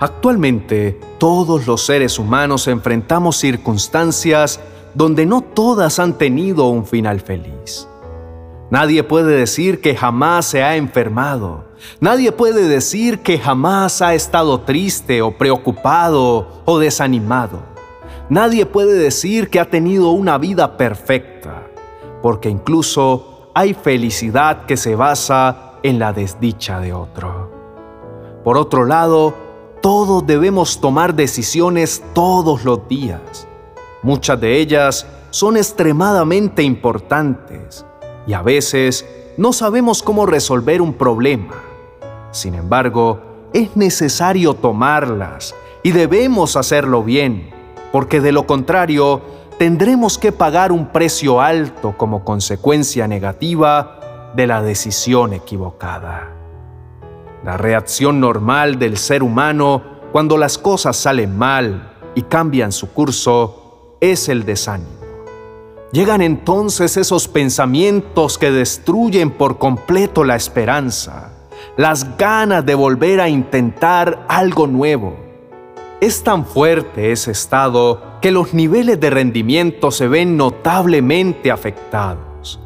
Actualmente, todos los seres humanos enfrentamos circunstancias donde no todas han tenido un final feliz. Nadie puede decir que jamás se ha enfermado. Nadie puede decir que jamás ha estado triste o preocupado o desanimado. Nadie puede decir que ha tenido una vida perfecta, porque incluso hay felicidad que se basa en la desdicha de otro. Por otro lado, todos debemos tomar decisiones todos los días. Muchas de ellas son extremadamente importantes y a veces no sabemos cómo resolver un problema. Sin embargo, es necesario tomarlas y debemos hacerlo bien, porque de lo contrario tendremos que pagar un precio alto como consecuencia negativa de la decisión equivocada. La reacción normal del ser humano cuando las cosas salen mal y cambian su curso es el desánimo. Llegan entonces esos pensamientos que destruyen por completo la esperanza, las ganas de volver a intentar algo nuevo. Es tan fuerte ese estado que los niveles de rendimiento se ven notablemente afectados.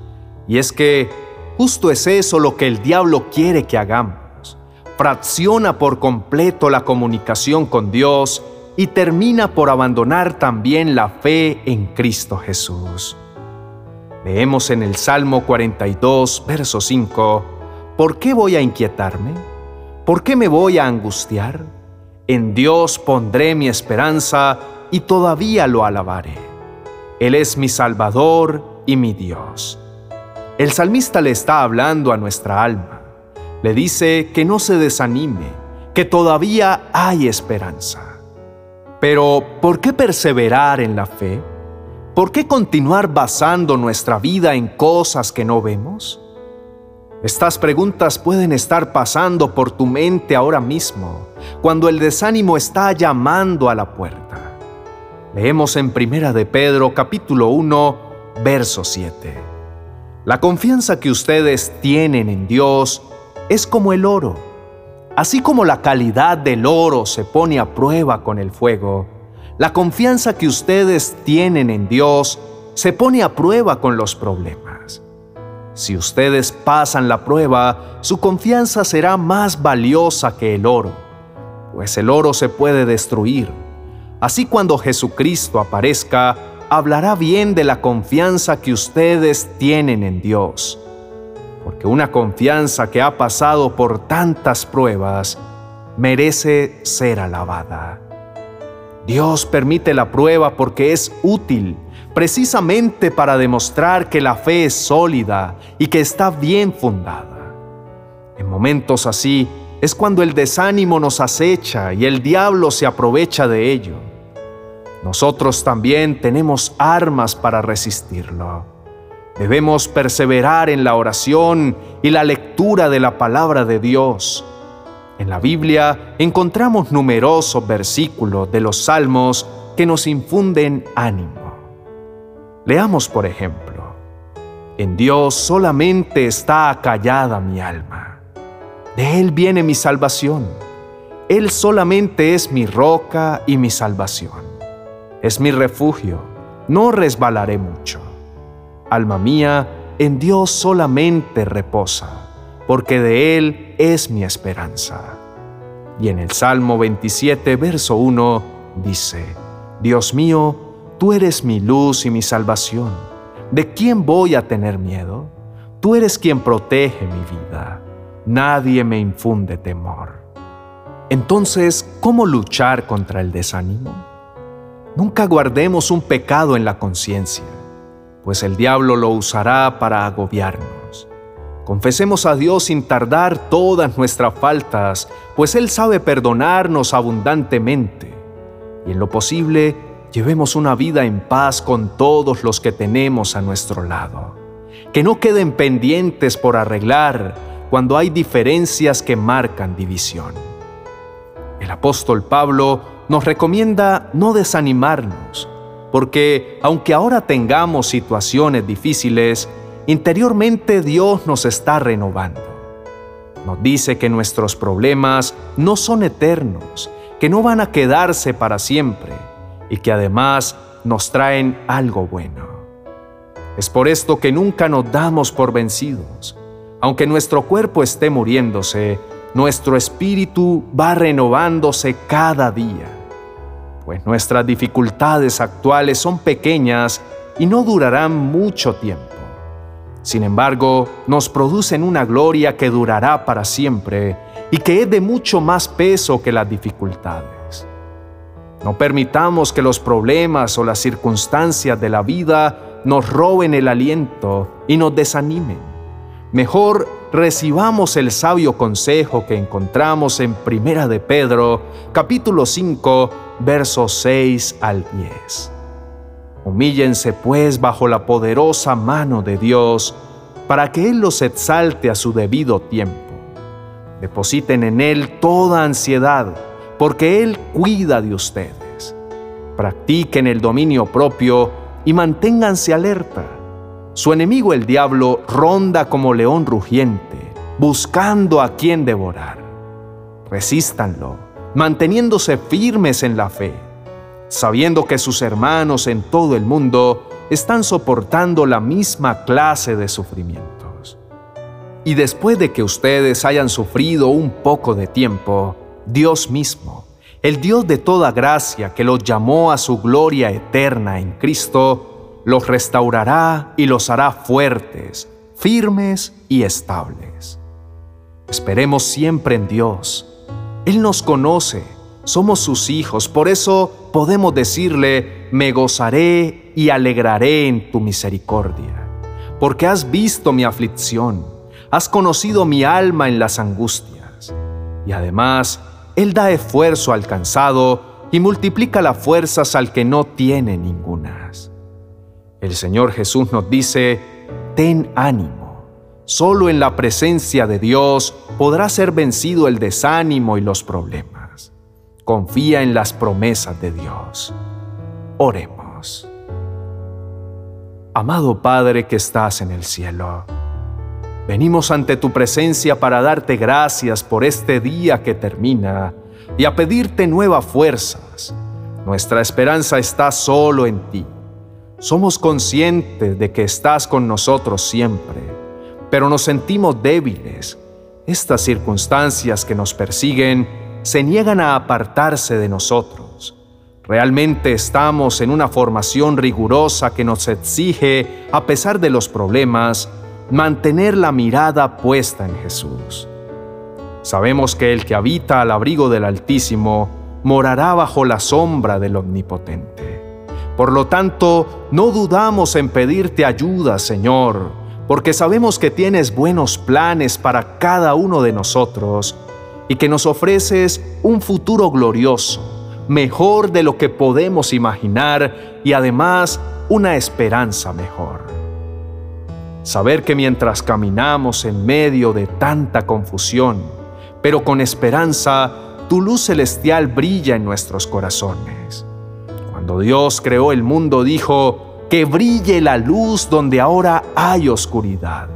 Y es que justo es eso lo que el diablo quiere que hagamos fracciona por completo la comunicación con Dios y termina por abandonar también la fe en Cristo Jesús. Leemos en el Salmo 42, verso 5, ¿Por qué voy a inquietarme? ¿Por qué me voy a angustiar? En Dios pondré mi esperanza y todavía lo alabaré. Él es mi Salvador y mi Dios. El salmista le está hablando a nuestra alma le dice que no se desanime, que todavía hay esperanza. Pero, ¿por qué perseverar en la fe? ¿Por qué continuar basando nuestra vida en cosas que no vemos? Estas preguntas pueden estar pasando por tu mente ahora mismo, cuando el desánimo está llamando a la puerta. Leemos en Primera de Pedro capítulo 1, verso 7. La confianza que ustedes tienen en Dios es como el oro. Así como la calidad del oro se pone a prueba con el fuego, la confianza que ustedes tienen en Dios se pone a prueba con los problemas. Si ustedes pasan la prueba, su confianza será más valiosa que el oro, pues el oro se puede destruir. Así cuando Jesucristo aparezca, hablará bien de la confianza que ustedes tienen en Dios porque una confianza que ha pasado por tantas pruebas merece ser alabada. Dios permite la prueba porque es útil, precisamente para demostrar que la fe es sólida y que está bien fundada. En momentos así es cuando el desánimo nos acecha y el diablo se aprovecha de ello. Nosotros también tenemos armas para resistirlo. Debemos perseverar en la oración y la lectura de la palabra de Dios. En la Biblia encontramos numerosos versículos de los salmos que nos infunden ánimo. Leamos, por ejemplo, En Dios solamente está acallada mi alma. De Él viene mi salvación. Él solamente es mi roca y mi salvación. Es mi refugio. No resbalaré mucho. Alma mía, en Dios solamente reposa, porque de Él es mi esperanza. Y en el Salmo 27, verso 1, dice, Dios mío, tú eres mi luz y mi salvación. ¿De quién voy a tener miedo? Tú eres quien protege mi vida. Nadie me infunde temor. Entonces, ¿cómo luchar contra el desánimo? Nunca guardemos un pecado en la conciencia pues el diablo lo usará para agobiarnos. Confesemos a Dios sin tardar todas nuestras faltas, pues Él sabe perdonarnos abundantemente. Y en lo posible, llevemos una vida en paz con todos los que tenemos a nuestro lado. Que no queden pendientes por arreglar cuando hay diferencias que marcan división. El apóstol Pablo nos recomienda no desanimarnos, porque aunque ahora tengamos situaciones difíciles, interiormente Dios nos está renovando. Nos dice que nuestros problemas no son eternos, que no van a quedarse para siempre y que además nos traen algo bueno. Es por esto que nunca nos damos por vencidos. Aunque nuestro cuerpo esté muriéndose, nuestro espíritu va renovándose cada día. Pues nuestras dificultades actuales son pequeñas y no durarán mucho tiempo. Sin embargo, nos producen una gloria que durará para siempre y que es de mucho más peso que las dificultades. No permitamos que los problemas o las circunstancias de la vida nos roben el aliento y nos desanimen. Mejor recibamos el sabio consejo que encontramos en Primera de Pedro, capítulo 5, versos 6 al 10. Humíllense pues bajo la poderosa mano de Dios, para que Él los exalte a su debido tiempo. Depositen en Él toda ansiedad, porque Él cuida de ustedes. Practiquen el dominio propio y manténganse alerta. Su enemigo el diablo ronda como león rugiente, buscando a quien devorar. Resístanlo, manteniéndose firmes en la fe sabiendo que sus hermanos en todo el mundo están soportando la misma clase de sufrimientos. Y después de que ustedes hayan sufrido un poco de tiempo, Dios mismo, el Dios de toda gracia que los llamó a su gloria eterna en Cristo, los restaurará y los hará fuertes, firmes y estables. Esperemos siempre en Dios. Él nos conoce somos sus hijos, por eso podemos decirle, me gozaré y alegraré en tu misericordia, porque has visto mi aflicción, has conocido mi alma en las angustias. Y además, Él da esfuerzo al cansado y multiplica las fuerzas al que no tiene ningunas. El Señor Jesús nos dice, ten ánimo. Solo en la presencia de Dios podrá ser vencido el desánimo y los problemas. Confía en las promesas de Dios. Oremos. Amado Padre que estás en el cielo, venimos ante tu presencia para darte gracias por este día que termina y a pedirte nuevas fuerzas. Nuestra esperanza está solo en ti. Somos conscientes de que estás con nosotros siempre, pero nos sentimos débiles. Estas circunstancias que nos persiguen se niegan a apartarse de nosotros. Realmente estamos en una formación rigurosa que nos exige, a pesar de los problemas, mantener la mirada puesta en Jesús. Sabemos que el que habita al abrigo del Altísimo morará bajo la sombra del Omnipotente. Por lo tanto, no dudamos en pedirte ayuda, Señor, porque sabemos que tienes buenos planes para cada uno de nosotros y que nos ofreces un futuro glorioso, mejor de lo que podemos imaginar y además una esperanza mejor. Saber que mientras caminamos en medio de tanta confusión, pero con esperanza, tu luz celestial brilla en nuestros corazones. Cuando Dios creó el mundo dijo, que brille la luz donde ahora hay oscuridad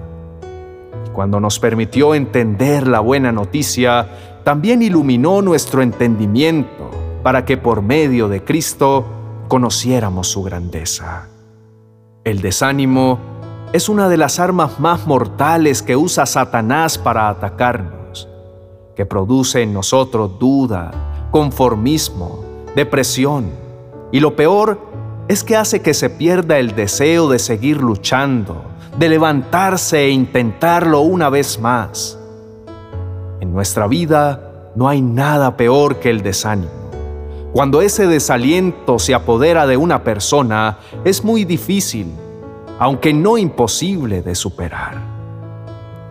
cuando nos permitió entender la buena noticia, también iluminó nuestro entendimiento para que por medio de Cristo conociéramos su grandeza. El desánimo es una de las armas más mortales que usa Satanás para atacarnos, que produce en nosotros duda, conformismo, depresión, y lo peor es que hace que se pierda el deseo de seguir luchando, de levantarse e intentarlo una vez más. En nuestra vida no hay nada peor que el desánimo. Cuando ese desaliento se apodera de una persona, es muy difícil, aunque no imposible de superar.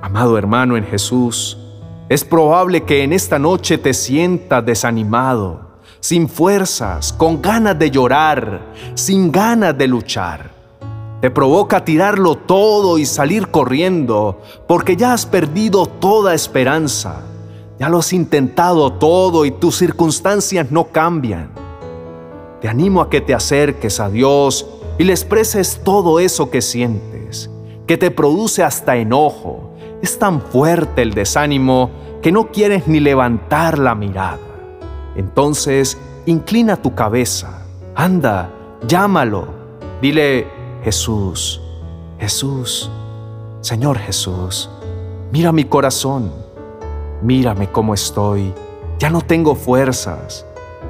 Amado hermano en Jesús, es probable que en esta noche te sientas desanimado, sin fuerzas, con ganas de llorar, sin ganas de luchar. Te provoca tirarlo todo y salir corriendo, porque ya has perdido toda esperanza. Ya lo has intentado todo y tus circunstancias no cambian. Te animo a que te acerques a Dios y le expreses todo eso que sientes, que te produce hasta enojo. Es tan fuerte el desánimo que no quieres ni levantar la mirada. Entonces, inclina tu cabeza, anda, llámalo, dile, Jesús, Jesús, Señor Jesús, mira mi corazón, mírame cómo estoy, ya no tengo fuerzas,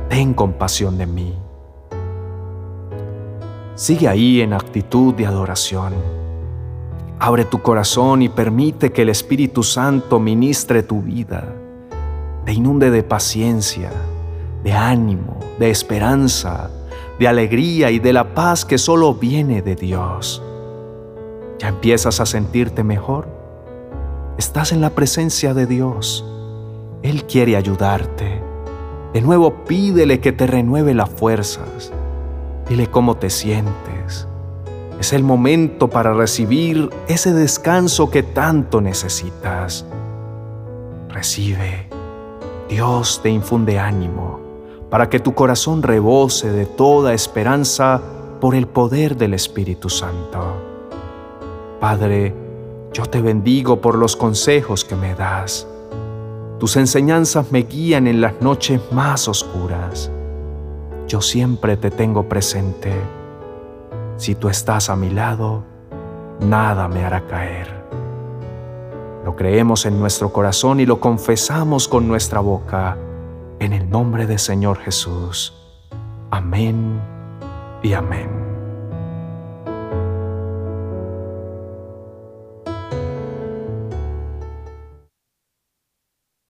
ten compasión de mí. Sigue ahí en actitud de adoración. Abre tu corazón y permite que el Espíritu Santo ministre tu vida, te inunde de paciencia, de ánimo, de esperanza, de alegría y de la paz que solo viene de Dios. ¿Ya empiezas a sentirte mejor? Estás en la presencia de Dios. Él quiere ayudarte. De nuevo pídele que te renueve las fuerzas. Dile cómo te sientes. Es el momento para recibir ese descanso que tanto necesitas. Recibe. Dios te infunde ánimo para que tu corazón rebose de toda esperanza por el poder del Espíritu Santo. Padre, yo te bendigo por los consejos que me das. Tus enseñanzas me guían en las noches más oscuras. Yo siempre te tengo presente. Si tú estás a mi lado, nada me hará caer. Lo creemos en nuestro corazón y lo confesamos con nuestra boca en el nombre del Señor Jesús. Amén y amén.